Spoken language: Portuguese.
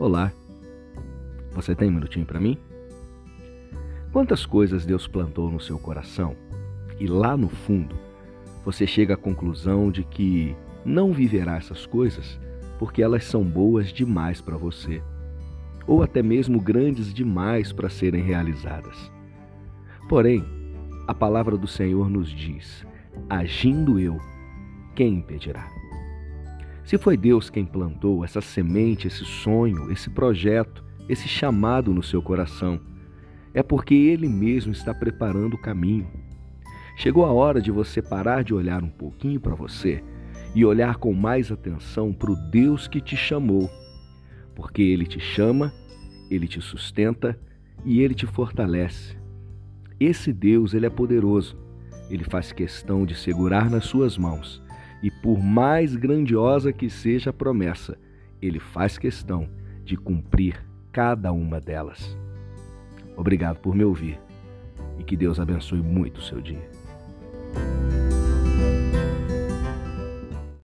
Olá, você tem um minutinho para mim? Quantas coisas Deus plantou no seu coração e lá no fundo você chega à conclusão de que não viverá essas coisas porque elas são boas demais para você, ou até mesmo grandes demais para serem realizadas. Porém, a palavra do Senhor nos diz: agindo eu, quem impedirá? Se foi Deus quem plantou essa semente, esse sonho, esse projeto, esse chamado no seu coração, é porque Ele mesmo está preparando o caminho. Chegou a hora de você parar de olhar um pouquinho para você e olhar com mais atenção para o Deus que te chamou, porque Ele te chama, Ele te sustenta e Ele te fortalece. Esse Deus, Ele é poderoso, Ele faz questão de segurar nas suas mãos e por mais grandiosa que seja a promessa, ele faz questão de cumprir cada uma delas. Obrigado por me ouvir e que Deus abençoe muito o seu dia.